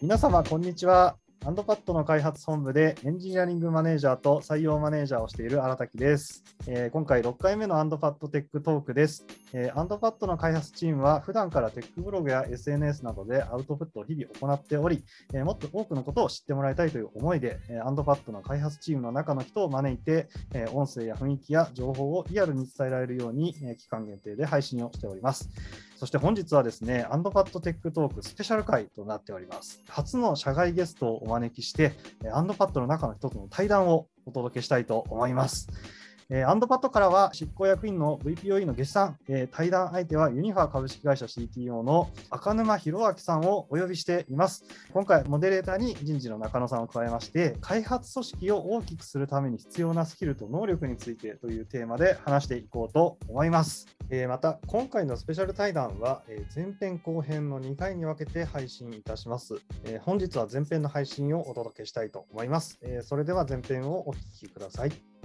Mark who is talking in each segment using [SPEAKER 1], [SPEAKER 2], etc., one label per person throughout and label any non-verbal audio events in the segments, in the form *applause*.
[SPEAKER 1] 皆様、こんにちは。アンドパッドの開発本部でエンジニアリングマネージャーと採用マネージャーをしている荒滝です。えー、今回6回目のアンドパッドテックトークです。えー、アンドパッドの開発チームは普段からテックブログや SNS などでアウトプットを日々行っており、えー、もっと多くのことを知ってもらいたいという思いで、えアンドパッドの開発チームの中の人を招いて、え音声や雰囲気や情報をリアルに伝えられるように、え期間限定で配信をしております。そして本日はですね、アンドパッドテックトークスペシャル回となっております。初の社外ゲストをお招きして、アンドパッドの中の人との対談をお届けしたいと思います。え、アンドパッドからは執行役員の VPOE の下司さん、えー、対談相手はユニファ株式会社 CTO の赤沼寛明さんをお呼びしています。今回、モデレーターに人事の中野さんを加えまして、開発組織を大きくするために必要なスキルと能力についてというテーマで話していこうと思います。えー、また、今回のスペシャル対談は、え前編後編の2回に分けて配信いたします。え本日は前編の配信をお届けしたいと思います。えそれでは前編をお聞きください。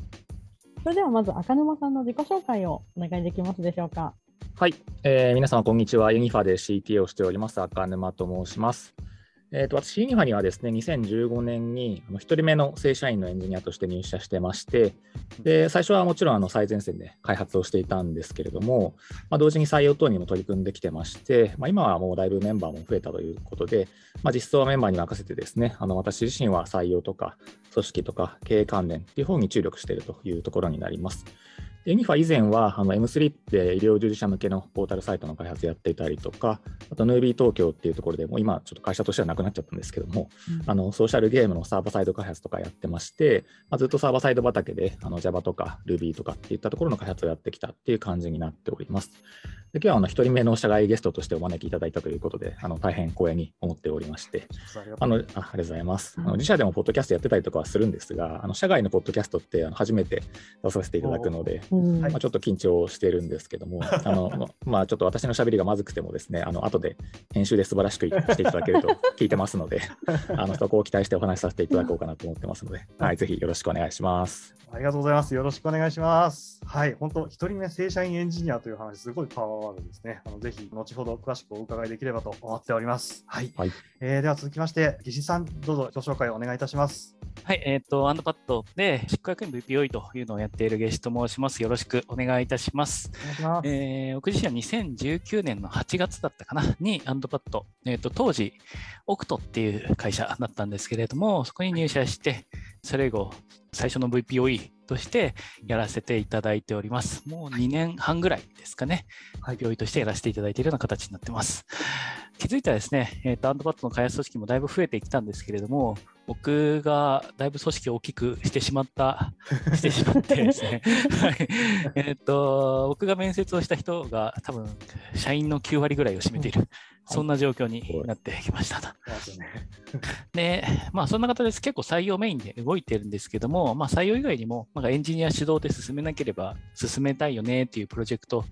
[SPEAKER 2] それではまず赤沼さんの自己紹介をお願いできますでしょうか。
[SPEAKER 3] はい、えー、皆様こんにちは。ユニファで CTO をしております赤沼と申します。えーと、私、ユニファにはですね、2015年に1人目の正社員のエンジニアとして入社してまして、で最初はもちろんあの最前線で開発をしていたんですけれども、まあ、同時に採用等にも取り組んできてまして、まあ、今はもうだいぶメンバーも増えたということで、まあ、実装はメンバーに任せてですね、あの私自身は採用とか組織とか経営関連っていう方に注力しているというところになります。ユニファ以前はあの M3 って医療従事者向けのポータルサイトの開発やっていたりとか、あとヌービー東京っていうところでも今ちょっと会社としてはなくなっちゃったんですけども、うん、あのソーシャルゲームのサーバーサイド開発とかやってまして、まあ、ずっとサーバーサイド畑であの Java とか Ruby とかっていったところの開発をやってきたっていう感じになっております。で今日はあの1人目の社外ゲストとしてお招きいただいたということで、あの大変光栄に思っておりまして、あのあありがとうございます。あの自社でもポッドキャストやってたりとかはするんですが、あの社外のポッドキャストってあの初めて出させていただくので、まあ、ちょっと緊張してるんですけども、*laughs* あのまあ、ちょっと私のしゃべりがまずくてもですね、あの後で編集で素晴らしくしていただけると *laughs* 聞いてますので、あのそこを期待してお話しさせていただこうかなと思ってますので、*laughs* はい、ぜひよろしくお願いします。
[SPEAKER 1] ありがとうございます。よろしくお願いします。はい、本当、一人目正社員エンジニアという話、すごいパワーワードですね。あのぜひ、後ほど詳しくお伺いできればと思っております。はい。はい、えー、では続きまして、岸さん、どうぞご紹介をお願いいたします。
[SPEAKER 4] はい、えっ、ー、と、アンドパッドで執行役員 VPOE というのをやっているゲシと申します。よろしくお願いいたします。ますえー、僕自身は2019年の8月だったかな、にアンドパッド、えっ、ー、と、当時、オクトっていう会社だったんですけれども、そこに入社して、それ以後、最初の VPOE としてやらせていただいております。もう2年半ぐらいですかね、はい、病院としてやらせていただいているような形になってます。気づいたらですね、えーと、アンドパッドの開発組織もだいぶ増えてきたんですけれども、僕がだいぶ組織を大きくしてしまった、*laughs* してしまってですね、*laughs* はい、えっ、と、僕が面接をした人が多分、社員の9割ぐらいを占めている、そんな状況になってきましたと。で、まあ、そんな形です。結構採用メインで動いてるんですけども、まあ、採用以外にも、なんかエンジニア主導で進めなければ進めたいよねっていうプロジェクト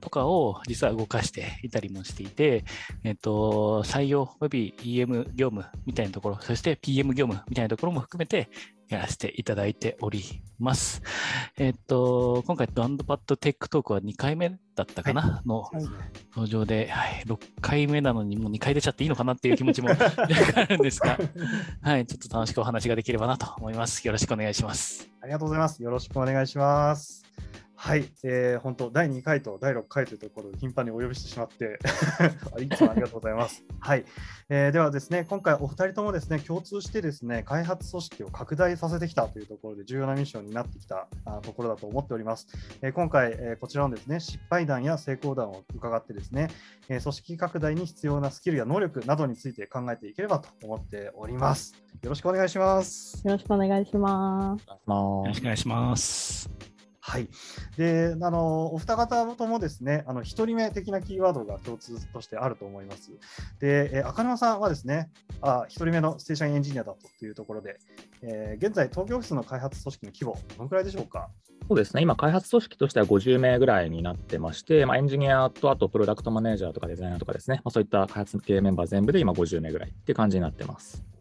[SPEAKER 4] とかを実は動かしていたりもしていて、えっ、と、採用及び EM 業務みたいなところ、そして PM 業務みたいなところも含めて、やらせていただいております。えっと、今回、ドアンドパッドテックトークは2回目だったかな、はい、の登場で、はい、6回目なのにもう2回出ちゃっていいのかなっていう気持ちもあるんですが、*laughs* はい、ちょっと楽しくお話ができればなと思います。よろしくお願いします。
[SPEAKER 1] ありがとうございます。よろしくお願いします。はい、えー、本当、第2回と第6回というところで頻繁にお呼びしてしまって *laughs* いつもありがとうございます。*laughs* はい、えー、ではですね、今回お二人ともですね、共通してですね、開発組織を拡大させてきたというところで重要なミッションになってきたあところだと思っております。えー、今回、えー、こちらのですね、失敗談や成功談を伺ってですね、えー、組織拡大に必要なスキルや能力などについて考えていければと思っております。よろしくお願いします。
[SPEAKER 2] よろしくお願いします。
[SPEAKER 4] よろしくお願いします。
[SPEAKER 1] はい、であのお二方ともですね、あの1人目的なキーワードが共通としてあると思います。で、え赤沼さんはですね、あ1人目のステーションエンジニアだというところで、えー、現在、東京オフィスの開発組織の規模、どのくらいでしょうか？
[SPEAKER 3] そうですね、今、開発組織としては50名ぐらいになってまして、まあ、エンジニアとあとプロダクトマネージャーとかデザイナーとかですね、まあ、そういった開発系メンバー全部で今50名ぐらいって感じになってます。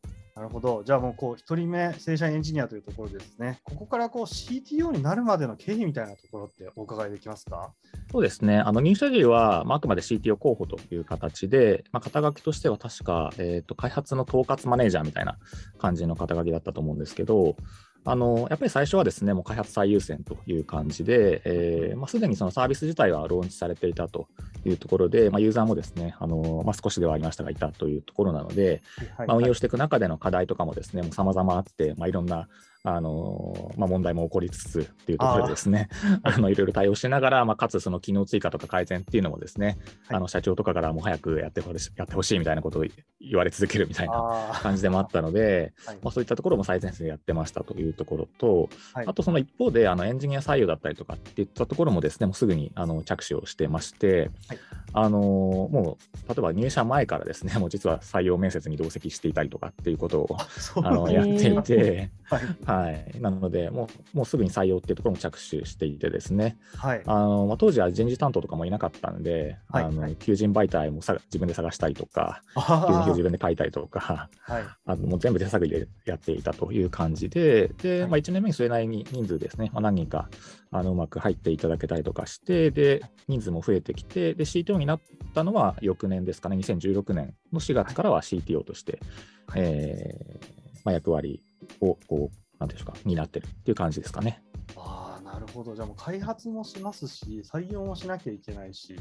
[SPEAKER 1] なるほど。じゃあもうこう1人目正社員エンジニアというところですね。ここからこう CTO になるまでの経緯みたいなところってお伺いできますか？
[SPEAKER 3] そうですね。あの入社時は、まあ、あくまで CTO 候補という形で、まあ、肩書きとしては確か、えーと、開発の統括マネージャーみたいな感じの肩書きだったと思うんですけど、あのやっぱり最初はですね、もう開発最優先という感じで、えーまあ、すでにそのサービス自体はローンチされていたというところで、まあ、ユーザーもですね、あのまあ、少しではありましたが、いたというところなので、まあ、運用していく中での課題とかもですね、さまざまあって、まあ、いろんなあのまあ、問題も起こりつつっていうところでですね、あ *laughs* のいろいろ対応しながら、まあ、かつその機能追加とか改善っていうのもですね、はい、あの社長とかからも早くやってほしやってほしいみたいなことを言われ続けるみたいな感じでもあったので、*laughs* はい、まあ、そういったところも最前線でやってましたというところと、はい、あとその一方であのエンジニア採用だったりとかっていったところもですね、もうすぐにあの着手をしてまして、あのもう例えば入社前からですね、*laughs* もう実は採用面接に同席していたりとかっていうことをあのやっていて、はい、なのでもう、もうすぐに採用っていうところも着手していてですね、はい。あのまあ、当時は人事担当とかもいなかったんで、はい、あの求人媒体もさ自分で探したりとか、求人票自分で書いたりとか、はい、あのもう全部手探りでやっていたという感じで、でまあ、1年目にそれなりに人数ですね、まあ、何人かあのうまく入っていただけたりとかして、で人数も増えてきて、で CTO になったのは翌年ですかね、2016年の4月からは CTO として、はい、えーまあ、役割をこうなんていうか、になってるっていう感じですかね。
[SPEAKER 1] ああ、なるほど。じゃあもう開発もしますし、採用もしなきゃいけないし、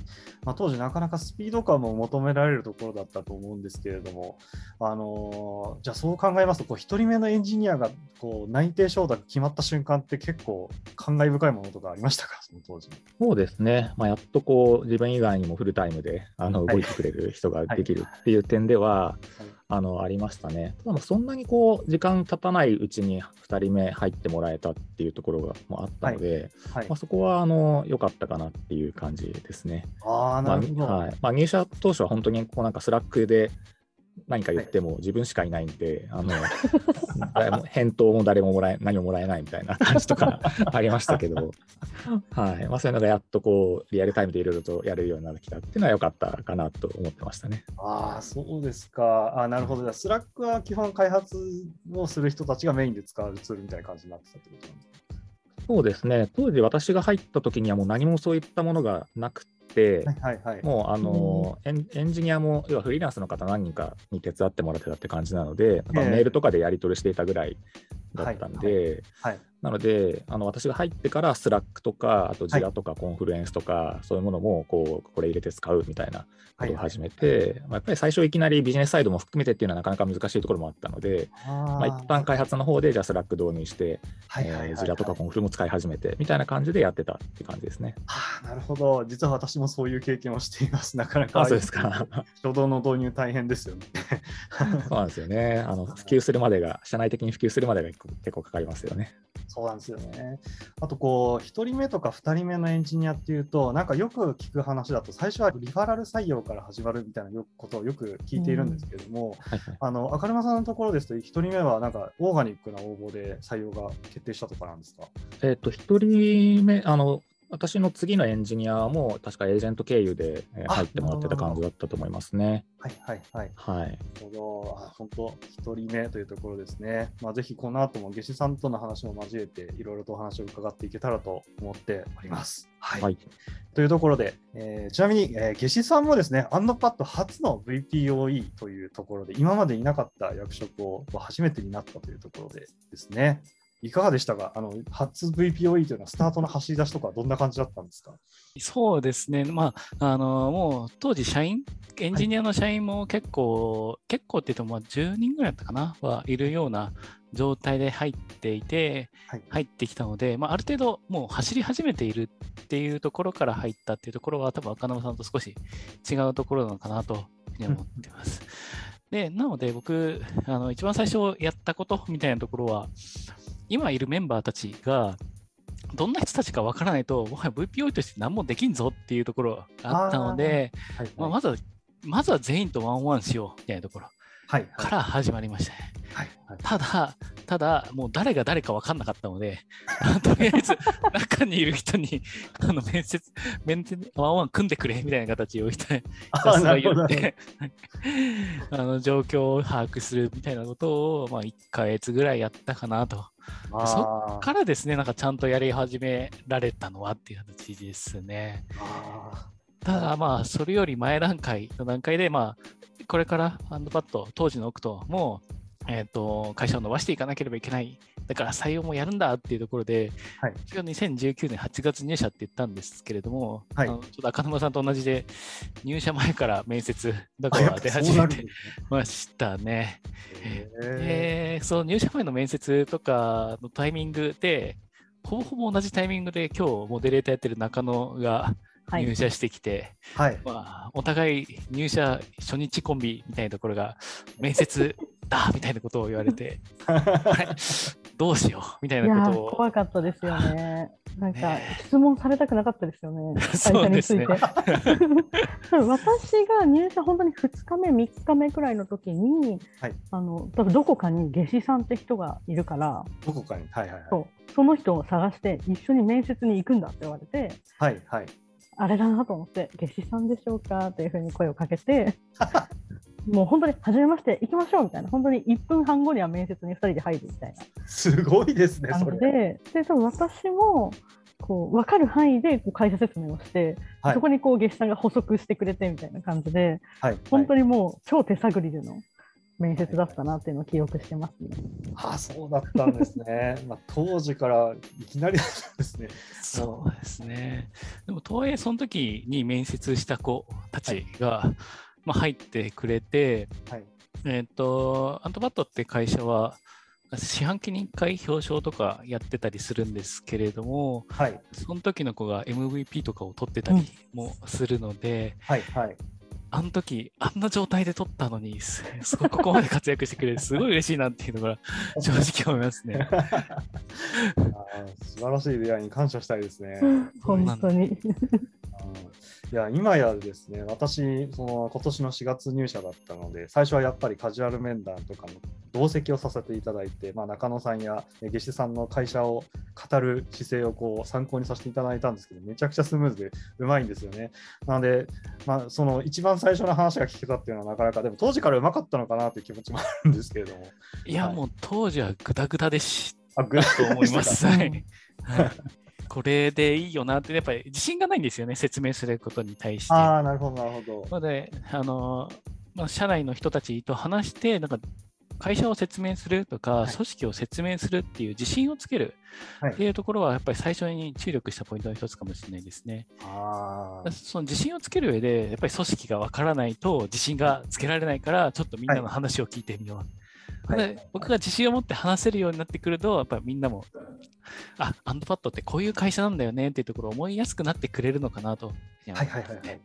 [SPEAKER 1] まあ、当時なかなかスピード感も求められるところだったと思うんですけれども、あのー、じゃあそう考えますと、こう1人目のエンジニアがこう内定承諾決まった瞬間って結構感慨深いものとかありましたか、*laughs* その当時。
[SPEAKER 3] そうですね。まあ、やっとこう自分以外にもフルタイムであの動いてくれる人ができるっていう点では、はいはいあのありましたね。ただそんなにこう時間経たないうちに2人目入ってもらえたっていうところがもあったので、はいはい、まあ、そこはあの良かったかなっていう感じですね。
[SPEAKER 1] あなるほど、まあ、はい
[SPEAKER 3] まあ、入社当初は本当にこうなんかスラックで何か言っても自分しかいないんで、はい、あの *laughs* 返答も誰ももらえ何ももらえないみたいな感じとか *laughs* ありましたけど、はいまあ、そういうのがやっとこうリアルタイムでいろいろとやれるようになってきたっていうのは良かったかなと思ってましたね。
[SPEAKER 1] ああ、そうですか。あなるほど。じゃあ、 Slack は基本開発をする人たちがメインで使うツールみたいな感じになってたってことなんですか？
[SPEAKER 3] そうですね、当時私が入った時にはもう何もそういったものがなく、はいはい、もうあの、うん、エンジニアも要はフリーランスの方何人かに手伝ってもらってたって感じなので、メールとかでやり取りしていたぐらいだったんで、はい、はいなので、あの私が入ってから Slack とか、あと Jira とか Confluence とか、はい、そういうものもこうこれ入れて使うみたいなことを始めて、はいはい、まあ、やっぱり最初いきなりビジネスサイドも含めてっていうのはなかなか難しいところもあったので、まあ、一旦開発の方でじゃあ Slack 導入して、え Jira とかコンフルも使い始めてみたいな感じでやってたって感じですね。
[SPEAKER 1] はあ、なるほど。実は私もそういう経験をしています。なかなか。
[SPEAKER 3] そうですか。
[SPEAKER 1] 初動の導入大変ですよね。*laughs*
[SPEAKER 3] そうなんですよね。あの普及するまでが、社内的に普及するまでが結構かかりますよね。
[SPEAKER 1] そうなんですよね。あとこう、1人目とか2人目のエンジニアっていうと、なんかよく聞く話だと、最初はリファラル採用から始まるみたいなことをよく聞いているんですけれども、あの赤沼さんのところですと、1人目はなんかオーガニックな応募で採用が決定したとかなんですか？
[SPEAKER 3] えっ、と、1人目、あの、私の次のエンジニアも確かエージェント経由で入ってもらってた感じだったと思いますね。
[SPEAKER 1] はいはいはい。
[SPEAKER 3] はい。
[SPEAKER 1] 本当、一人目というところですね。まあ、ぜひこの後も夏至さんとの話も交えて、いろいろとお話を伺っていけたらと思っております。はい。はい、というところで、えー、ちなみに、えー、夏至さんもですね、アンドパッド初の VPOE というところで、今までいなかった役職を初めてになったというところでですね。いかがでしたか？あの初 VPOE というのはスタートの走り出しとかどんな感じだったんですか？
[SPEAKER 4] そうですね、まあ、あのもう当時、社員、エンジニアの社員も結構、はい、結構って言っても10人ぐらいだったかな、はいるような状態で入っていて、はい、入ってきたので、まあ、ある程度もう走り始めているっていうところから入ったっていうところは、多分赤沼さんと少し違うところなのかなというふうに思ってます。*laughs* で、なので僕、あの一番最初やったことみたいなところは、今いるメンバーたちが、どんな人たちかわからないと、もはや VPO として何もできんぞっていうところがあったので、はいはい、まあ、まずは、まずは全員とワンワンしようみたいなところ。から始まりましたね。
[SPEAKER 1] はいはい、
[SPEAKER 4] ただ、ただ、もう誰が誰か分かんなかったので、*laughs* とりあえず中にいる人にあの面接、面接、ワンワン組んでくれみたいな形をひたすら言って、*laughs* あの状況を把握するみたいなことを、まあ、1ヶ月ぐらいやったかなと。そっからですね、なんかちゃんとやり始められたのはっていう形ですね。ただまあ、それより前段階の段階で、まあ、これからハンドパッド、当時のオクトも、えーと、会社を伸ばしていかなければいけない。だから採用もやるんだっていうところで、はい、私が2019年8月入社って言ったんですけれども、はい、あのちょっと赤沼さんと同じで、入社前から面接だから出始めてましたね。えー、その入社前の面接とかのタイミングで、ほぼほぼ同じタイミングで今日モデレーターやってる中野が入社してきて、はい。まあ、お互い入社初日コンビみたいなところが面接だみたいなことを言われて *laughs* どうしようみたいなことを。
[SPEAKER 2] 怖かったですよね。なんか質問されたくなかったですよね、*laughs* 会社について。ね、*laughs* 私が入社本当に2日目、3日目くらいの時に、はい、あのどこかに夏至さんって人がいるから、
[SPEAKER 1] どこかに、はいはいはい、
[SPEAKER 2] そう。その人を探して一緒に面接に行くんだって言われて、
[SPEAKER 1] はいはい、
[SPEAKER 2] あれだなと思って、夏至さんでしょうか？っていうふうに声をかけて、*laughs* もう本当に初めまして行きましょうみたいな、本当に1分半後には面接に2人で入るみたいな。
[SPEAKER 1] すごいですね、それ。
[SPEAKER 2] で、で多分私もこう分かる範囲でこう会社説明をして、はい、そこにこう月さんが補足してくれてみたいな感じで、はい、本当にもう超手探りでの面接だったなっていうのを記憶してますね。
[SPEAKER 1] ああそうだったんですね。*laughs* まあ、当時からいきなりですね。*laughs*
[SPEAKER 4] そうですね。でもとはいえその時に面接した子たちが、はいまあ、入ってくれて、はい、えっ、ー、と、アントバットって会社は、四半期に1回表彰とかやってたりするんですけれども、はい、その時の子が MVP とかを取ってたりもするので、うん、はいはい、あの時あんな状態で取ったのにす *laughs* ごここまで活躍してくれるすごい嬉しいなっていうのが *laughs* 正直思いますね。あ
[SPEAKER 1] 素晴らしい出会いに感謝したいですね。
[SPEAKER 2] 本当に
[SPEAKER 1] いや、今やですね、私、その今年の4月入社だったので、最初はやっぱりカジュアル面談とかの同席をさせていただいて、まあ、中野さんや下志さんの会社を語る姿勢をこう参考にさせていただいたんですけど、めちゃくちゃスムーズでうまいんですよね。なので、まあ、その一番最初の話が聞けたっていうのはなかなか、でも当時からうまかったのかなという気持ちもあるんですけれども。
[SPEAKER 4] いや、はい、もう当時はぐだぐだでしたと思います。はい。*laughs* これでいいよなって、やっぱり自信がないんですよね、説明することに対して。
[SPEAKER 1] ああ、なるほど、なるほ
[SPEAKER 4] ど。ので、あの、まあ、社内の人たちと話して、なんか、会社を説明するとか、組織を説明するっていう自信をつけるっていうところは、やっぱり最初に注力したポイントの一つかもしれないですね。あその自信をつける上で、やっぱり組織がわからないと自信がつけられないから、ちょっとみんなの話を聞いてみよう。はい、僕が自信を持って話せるようになってくると、やっぱりみんなもあ、アンドパッドってこういう会社なんだよねっていうところを思いやすくなってくれるのかなと。はいはいはい、はい。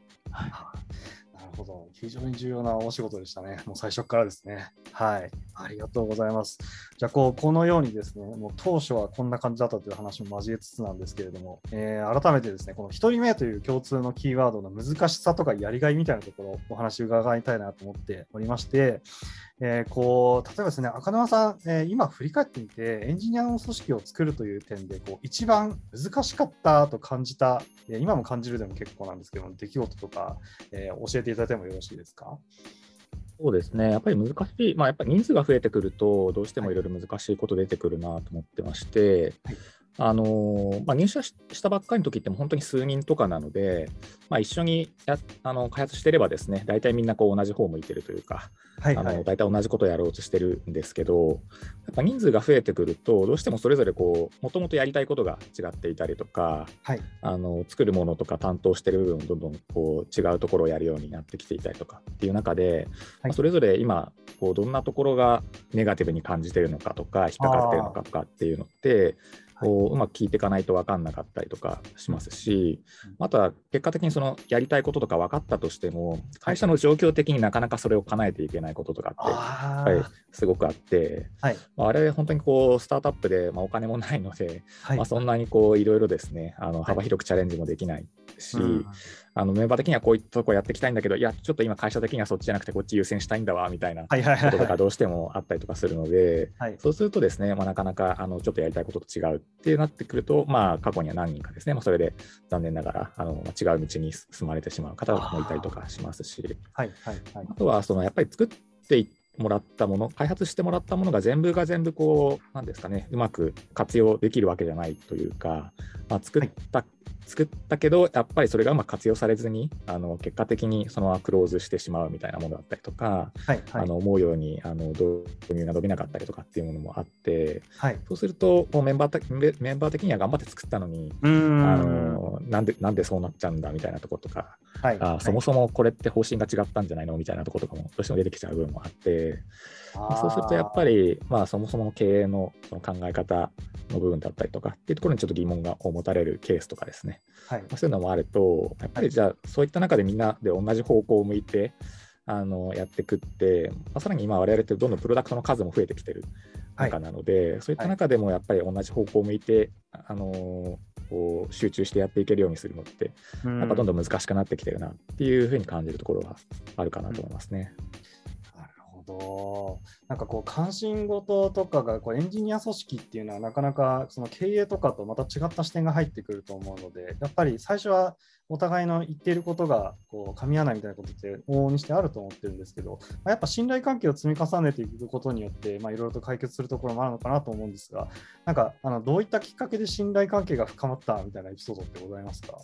[SPEAKER 1] なるほど。非常に重要なお仕事でしたね。もう最初からですね。はい。ありがとうございます。じゃあ、こう、このようにですね、もう当初はこんな感じだったという話も交えつつなんですけれども、えー、改めてですね、この1人目という共通のキーワードの難しさとかやりがいみたいなところをお話伺いたいなと思っておりまして、えー、こう例えばですね、赤沼さん、えー、今振り返ってみて、エンジニアの組織を作るという点で、こう一番難しかったと感じた、えー、今も感じるでも結構なんですけど、出来事とか、え教えていただいてもよろしいですか？
[SPEAKER 3] そうですね、やっぱり難しい、まあ、やっぱり人数が増えてくると、どうしてもいろいろ難しいこと出てくるなと思ってまして、はいあのまあ、入社したばっかりの時っても本当に数人とかなので、まあ、一緒にやあの開発してればですね大体みんなこう同じ方向いてるというか、はいはい、あの大体同じことをやろうとしてるんですけどやっぱ人数が増えてくるとどうしてもそれぞれこうもともとやりたいことが違っていたりとか、はい、あの作るものとか担当してる部分どんどんこう違うところをやるようになってきていたりとかっていう中で、はい、まあ、それぞれ今こうどんなところがネガティブに感じてるのかとか引っかかってるのかとかっていうのってこううまく聞いていかないと分かんなかったりとかしますし、あとは結果的にそのやりたいこととか分かったとしても、会社の状況的になかなかそれを叶えていけないこととかって、はい、すごくあって、はい、あれ、本当にこうスタートアップで、まあ、お金もないので、はい、まあ、そんなにこういろいろですねあの幅広くチャレンジもできないっし、うん、あのメンバー的にはこういったとこやっていきたいんだけど、いや、ちょっと今、会社的にはそっちじゃなくて、こっち優先したいんだわみたいなこととかどうしてもあったりとかするので、はい、そうするとですね、まあ、なかなかあのちょっとやりたいことと違うってなってくると、まあ、過去には何人かですね、まあ、それで残念ながらあの違う道に進まれてしまう方もいたりとかしますし、はいはいはい、あとはそのやっぱり作っていってもらったもの、開発してもらったものが全部が全部こう、なんですかね、うまく活用できるわけじゃないというか、まあ、作った、はい、作ったけど、やっぱりそれがうまく活用されずに、あの結果的にそのままクローズしてしまうみたいなものだったりとか、はいはい、あの思うようにあの導入が伸びなかったりとかっていうものもあって、はい、そうするともうメンバーメンバー的には頑張って作ったのに、あのなんでなんでそうなっちゃうんだみたいなところとか、はい、あそもそもこれって方針が違ったんじゃないのみたいなところとかもどうしても出てきちゃう部分もあって。そうするとやっぱり、まあ、そもそもの経営のその考え方の部分だったりとかっていうところにちょっと疑問が持たれるケースとかですね、はい。まあ、そういうのもあると、やっぱりじゃあ、そういった中でみんなで同じ方向を向いて、あのやっていくって、まあ、さらに今、我々ってどんどんプロダクトの数も増えてきてる中なので、はい、そういった中でもやっぱり同じ方向を向いて、あのこう集中してやっていけるようにするのって、やっぱどんどん難しくなってきてるなっていうふうに感じるところはあるかなと思いますね。うん
[SPEAKER 1] ど、なんかこう関心事とかがこうエンジニア組織っていうのはなかなかその経営とかとまた違った視点が入ってくると思うので、やっぱり最初はお互いの言っていることがこう噛み合わないみたいなことって往々にしてあると思ってるんですけど、ま、やっぱ信頼関係を積み重ねていくことによって、いろいろと解決するところもあるのかなと思うんですが、なんかあのどういったきっかけで信頼関係が深まったみたいなエピソードってございますか？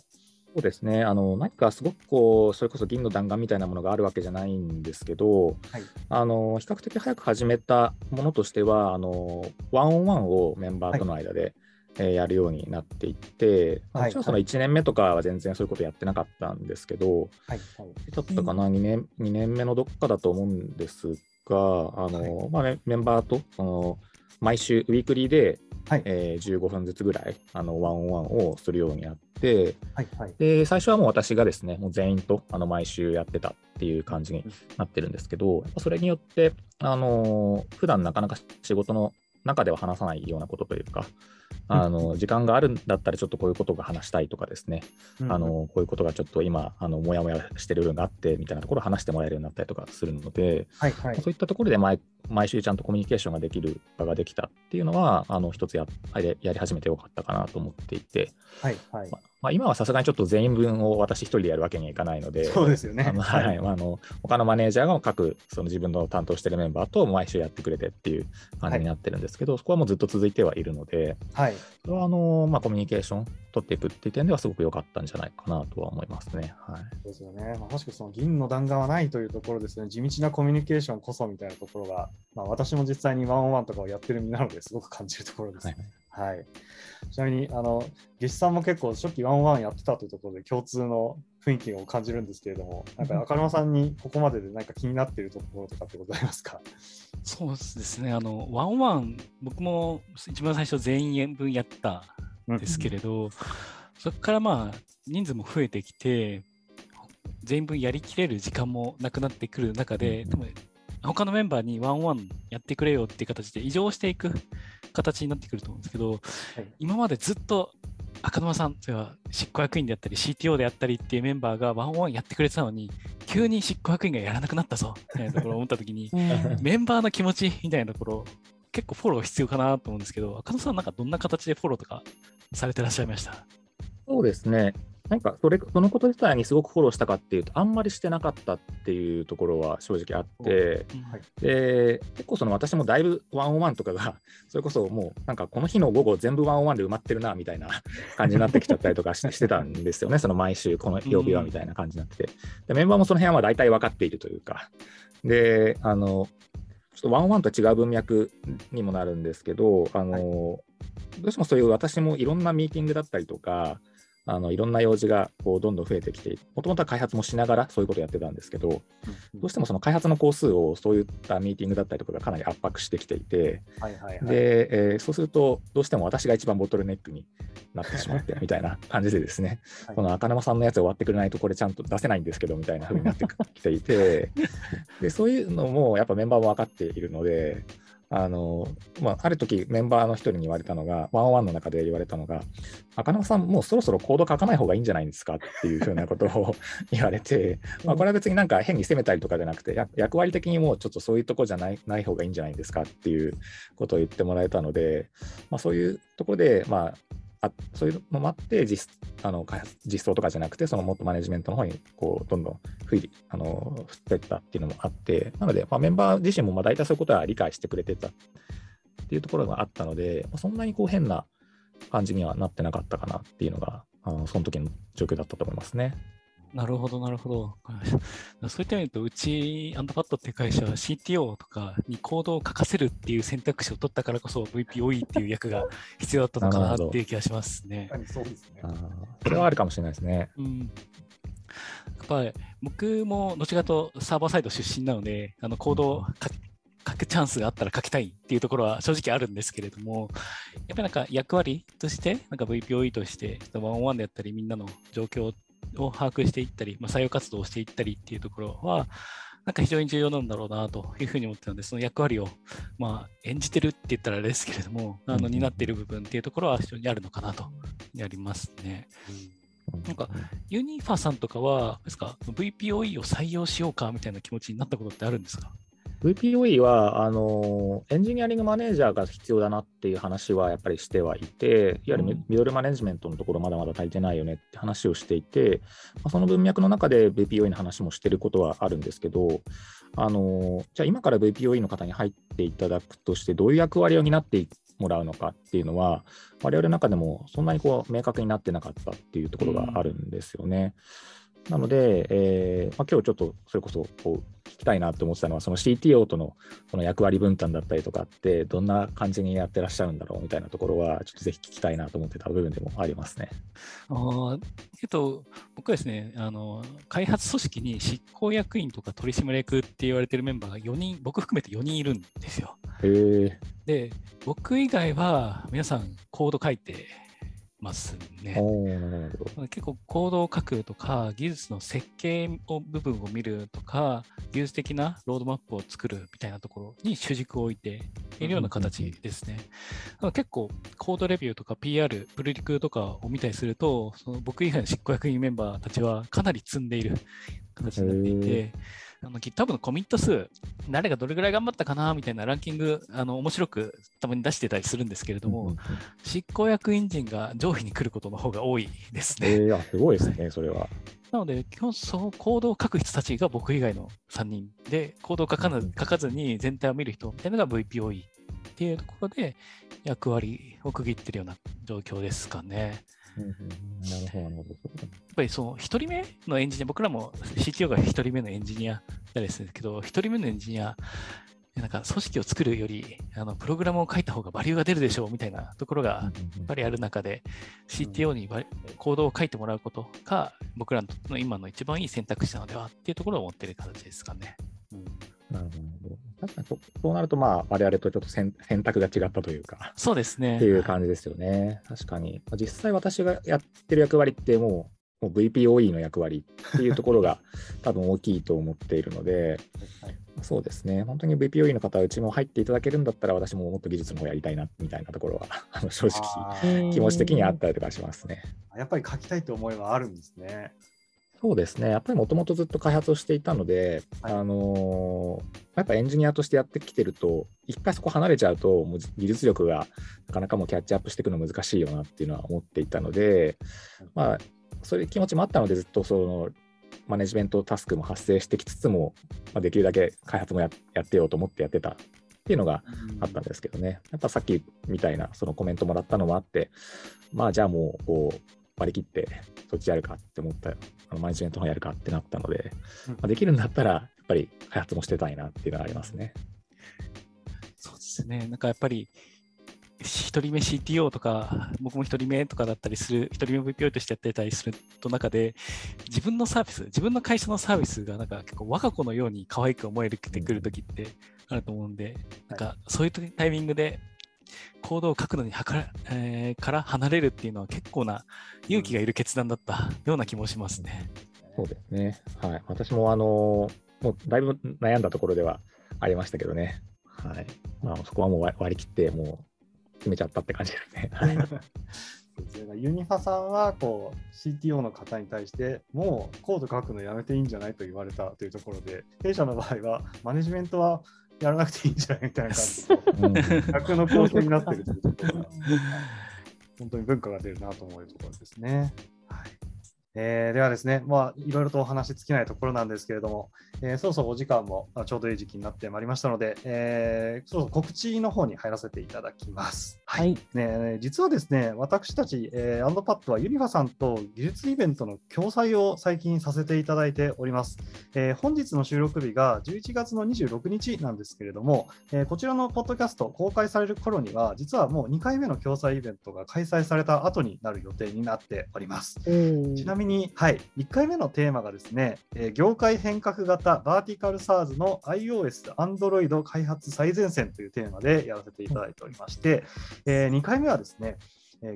[SPEAKER 3] そうですね。あの何かすごくこうそれこそ銀の弾丸みたいなものがあるわけじゃないんですけど、はい、あの比較的早く始めたものとしてはあのワンオンワンをメンバーとの間で、はい、えー、やるようになっていって、もちろんその1年目とかは全然そういうことやってなかったんですけど、はい。だったかな、2年 ,2 年目のどっかだと思うんですが、あのまあ、メンバーとその毎週ウィークリーで、はい。えー、15分ずつぐらいあのワンオンワンをするようになって、はいはい、で最初はもう私がですねもう全員とあの毎週やってたっていう感じになってるんですけど、それによってあの普段なかなか仕事の中では話さないようなことというか、あの時間があるんだったらちょっとこういうことが話したいとかですね、うん、あのこういうことがちょっと今あのもやもやしてる部分があってみたいなところを話してもらえるようになったりとかするので、はいはい、そういったところで毎毎週ちゃんとコミュニケーションができる場ができたっていうのはあの一つややり始めてよかったかなと思っていて、はいはい。ままあ、今はさすがにちょっと全員分を私一人でやるわけにはいかないので、
[SPEAKER 1] そうですよね。あの
[SPEAKER 3] はい、あの他のマネージャーが各その自分の担当しているメンバーと毎週やってくれてっていう感じになってるんですけど、はい、そこはもうずっと続いてはいるので、はい、それはあのまあ、コミュニケーション取っていくっていう点ではすごく良かったんじゃないかなとは思いますね。はい、
[SPEAKER 1] そうですよね。まあ、もしくはその銀の弾丸はないというところですね、地道なコミュニケーションこそみたいなところが、まあ、私も実際にワンオンワンとかをやってる身なのですごく感じるところですね。はいはい、ちなみに、あの、ゲシさんも結構初期ワンワンやってたというところで共通の雰囲気を感じるんですけれども、なんか赤沼さんにここまでで何か気になっているところとかってございますか？*laughs*
[SPEAKER 4] そうですね、あの、ワンワン、僕も一番最初全員分やったん。ですけれど、うん、そこからまあ、人数も増えてきて、全員分やりきれる時間もなくなってくる中で、うん、でも他のメンバーにワンワンやってくれよっていう形で異常していく形になってくると思うんですけど、はい、今までずっと赤沼さん、それは執行役員であったり CTO であったりっていうメンバーがワンワンやってくれてたのに、急に執行役員がやらなくなったぞみたいなところを思ったときに、メンバーの気持ちみたいなところ、結構フォロー必要かなと思うんですけど、赤沼さんなんかどんな形でフォローとかされてらっしゃいました？
[SPEAKER 3] そうですね。なんかそれそのこと自体にすごくフォローしたかっていうと、あんまりしてなかったっていうところは正直あって、はい、で結構その私もだいぶワンオンワンとかが、それこそもうなんかこの日の午後全部ワンオンワンで埋まってるなみたいな感じになってきちゃったりとかしてたんですよね、その毎週この曜日はみたいな感じになって。て、でメンバーもその辺は大体分かっているというか、で、あの、ちょっとワンオンワンと違う文脈にもなるんですけど、あの、はい、どうしてもそういう私もいろんなミーティングだったりとか、あのいろんな用事がこうどんどん増えてきて、もともとは開発もしながらそういうことをやってたんですけど、どうしてもその開発の工数をそういったミーティングだったりとかがかなり圧迫してきていて、はいはいはい、でえー、そうすると、どうしても私が一番ボトルネックになってしまってみたいな感じでですね、はい、この赤沼さんのやつ終わってくれないとこれちゃんと出せないんですけどみたいな風になってきていて、*laughs* でそういうのもやっぱメンバーも分かっているので、あの、まあ、ある時メンバーの一人に言われたのが、ワンワンの中で言われたのが、赤沼さん、もうそろそろコード書かない方がいいんじゃないんですかっていうふうなことを言われて、まあ、これは別になんか変に責めたりとかじゃなくて、役割的にもうちょっとそういうとこじゃないない方がいいんじゃないですかっていうことを言ってもらえたので、まあ、そういうところで、まあ、あそういうのもあって実あの開発実装とかじゃなくてそのもっとマネジメントの方にこうどんどん振りあの振っていったっていうのもあってなので、まあ、メンバー自身もまあ大体そういうことは理解してくれてたっていうところがあったので、まあ、そんなにこう変な感じにはなってなかったかなっていうのがあのその時の状況だったと思いますね。
[SPEAKER 4] なるほど、なるほど。そういった意味でと、うち、アンドパッドっていう会社は CTO とかにコードを書かせるっていう選択肢を取ったからこそ VPOE っていう役が必要だったのかなっていう気がしますね。
[SPEAKER 1] そうですね。
[SPEAKER 3] それはあるかもしれないですね。
[SPEAKER 4] うん、やっぱり僕も後かとサーバーサイド出身なので、あのコードを書書くチャンスがあったら書きたいっていうところは正直あるんですけれども、やっぱりなんか役割として、なんか VPOE として、ワンオンワンであったり、みんなの状況を把握していったり、まあ、採用活動をしていったりっていうところは、なんか非常に重要なんだろうなというふうに思ってたので、その役割を、まあ、演じてるって言ったらあれですけれども、あの担っている部分っていうところは非常にあるのかなとやりますね。なんか、ユニファさんとかは、ですか、VPOE を採用しようかみたいな気持ちになったことってあるんですか？
[SPEAKER 3] VPOE はあのエンジニアリングマネージャーが必要だなっていう話はやっぱりしてはいて、いわゆるミドルマネジメントのところまだまだ足りてないよねって話をしていて、まあ、その文脈の中で VPOE の話もしてることはあるんですけど、あのじゃあ今から VPOE の方に入っていただくとして、どういう役割を担ってもらうのかっていうのは、我々の中でもそんなにこう明確になってなかったっていうところがあるんですよね。なので、えーまあ、今日ちょっとそれこそこう聞きたいなと思ってたのは、その CTO とのこの役割分担だったりとかって、どんな感じにやってらっしゃるんだろうみたいなところは、ちょっとぜひ聞きたいなと思ってた部分でもありますね。
[SPEAKER 4] あえっと、僕はですねあの、開発組織に執行役員とか取締役って言われてるメンバーが4人、僕含めて4人いるんですよ。
[SPEAKER 3] へ
[SPEAKER 4] で、僕以外は皆さんコード書いてますね。結構コードを書くとか、技術の設計を部分を見るとか、技術的なロードマップを作るみたいなところに主軸を置いているような形ですね。結構コードレビューとか PR、プルリクとかを見たりすると、その僕以外の執行役員メンバーたちはかなり積んでいる形になっていて、あの GitHub のコミット数、誰がどれぐらい頑張ったかなみたいなランキング、あの面白くたまに出してたりするんですけれども、執行役員陣が上位に来ることの方が多いですね。え
[SPEAKER 3] ー、すごいですね、それは。
[SPEAKER 4] なので、基本、そのコードを書く人たちが僕以外の3人で、コードを書かず書かずに全体を見る人みたいなのが VPOE っていうところで役割を区切ってるような状況ですかね。
[SPEAKER 3] なるほど、なるほど。や
[SPEAKER 4] っぱりその1人目のエンジニア、僕らも CTO が1人目のエンジニアですけど、1人目のエンジニア、なんか組織を作るよりあのプログラムを書いた方がバリューが出るでしょうみたいなところがやっぱりある中で CTO にコードを書いてもらうことが僕らの今の一番いい選択肢なのではっていうところを思っている形ですかね。
[SPEAKER 3] 確かにそうなると、まあ、我々とちょっと選択が違ったというか、
[SPEAKER 4] そうですね。
[SPEAKER 3] っていう感じですよね。確かに。実際私がやってる役割ってもう、もう VPOE の役割っていうところが *laughs* 多分大きいと思っているので、そうですね。本当に VPOE の方はうちも入っていただけるんだったら、私ももっと技術の方やりたいなみたいなところは、*laughs* あの正直、気持ち的にあったりとかしますね。
[SPEAKER 1] やっぱり書きたいと思いはあるんですね。
[SPEAKER 3] そうですね、やっぱりもともとずっと開発をしていたので、はい、あのー、やっぱエンジニアとしてやってきてると、一回そこ離れちゃうと、もう技術力がなかなかもうキャッチアップしていくの難しいよなっていうのは思っていたので、まあ、そういう気持ちもあったので、ずっとそのマネジメントタスクも発生してきつつも、まあ、できるだけ開発もやってようと思ってやってたっていうのがあったんですけどね、やっぱさっきみたいなそのコメントもらったのもあって、まあじゃあもうこう割り切ってそっちやるかって思ったあのマネジメントの方やるかってなったので、まあ、できるんだったらやっぱり開発もしてたいなっていうのがありますね。
[SPEAKER 4] そうですね。なんかやっぱり1人目 CTO とか、僕も1人目とかだったりする、1人目 VPO としてやってたりすると中で、自分のサービス、自分の会社のサービスがなんか結構我が子のように可愛く思えてくるときってあると思うんで、なんかそういうタイミングで行動を書くのにはか、えー、から離れるっていうのは結構な勇気がいる決断だったような気もしますね。
[SPEAKER 3] そうですね。はい。私もあの、もうだいぶ悩んだところではありましたけどね。はいまあ、そこはもう割り切って、もう決めちゃったって感じですね。はい
[SPEAKER 1] ユニファさんはこう CTO の方に対してもうコード書くのやめていいんじゃないと言われたというところで弊社の場合はマネジメントはやらなくていいんじゃないみたいな感じで、逆の構成になっているというところが、本当に文化が出るなと思うところですね。はいえー、ではですね、まあ、いろいろとお話尽きないところなんですけれども、えー、そろそろお時間もちょうどいい時期になってまいりましたので、えー、そろそろ告知の方に入らせていただきます。はい。ね、実はですね、私たち、えー、アンドパッドはユニファさんと技術イベントの共催を最近させていただいております。えー、本日の収録日が11月の26日なんですけれども、えー、こちらのポッドキャスト公開される頃には、実はもう2回目の共催イベントが開催された後になる予定になっております。ちなみに、はい、1回目のテーマがですね、えー、業界変革型バーティカル SARS の iOS、Android 開発最前線というテーマでやらせていただいておりまして、えー、2回目はですね、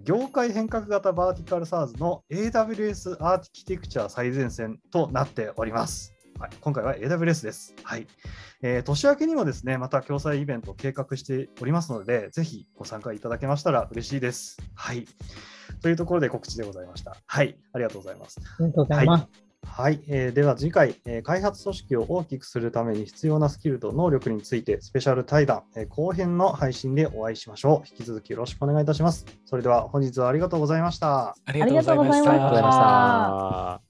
[SPEAKER 1] 業界変革型バーティカル SARS の AWS アーティキテクチャ最前線となっております。はい、今回は AWS です。はい、えー、年明けにもですね、また共催イベントを計画しておりますので、ぜひご参加いただけましたら嬉しいです。はい。というところで告知でございました。はい、ありがとうございます。
[SPEAKER 2] ありがとうございます。はい
[SPEAKER 1] はい、えー、では次回、えー、開発組織を大きくするために必要なスキルと能力についてスペシャル対談、えー、後編の配信でお会いしましょう。引き続きよろしくお願いいたします。それでは本日はありがとうございました。
[SPEAKER 2] ありがとうございました。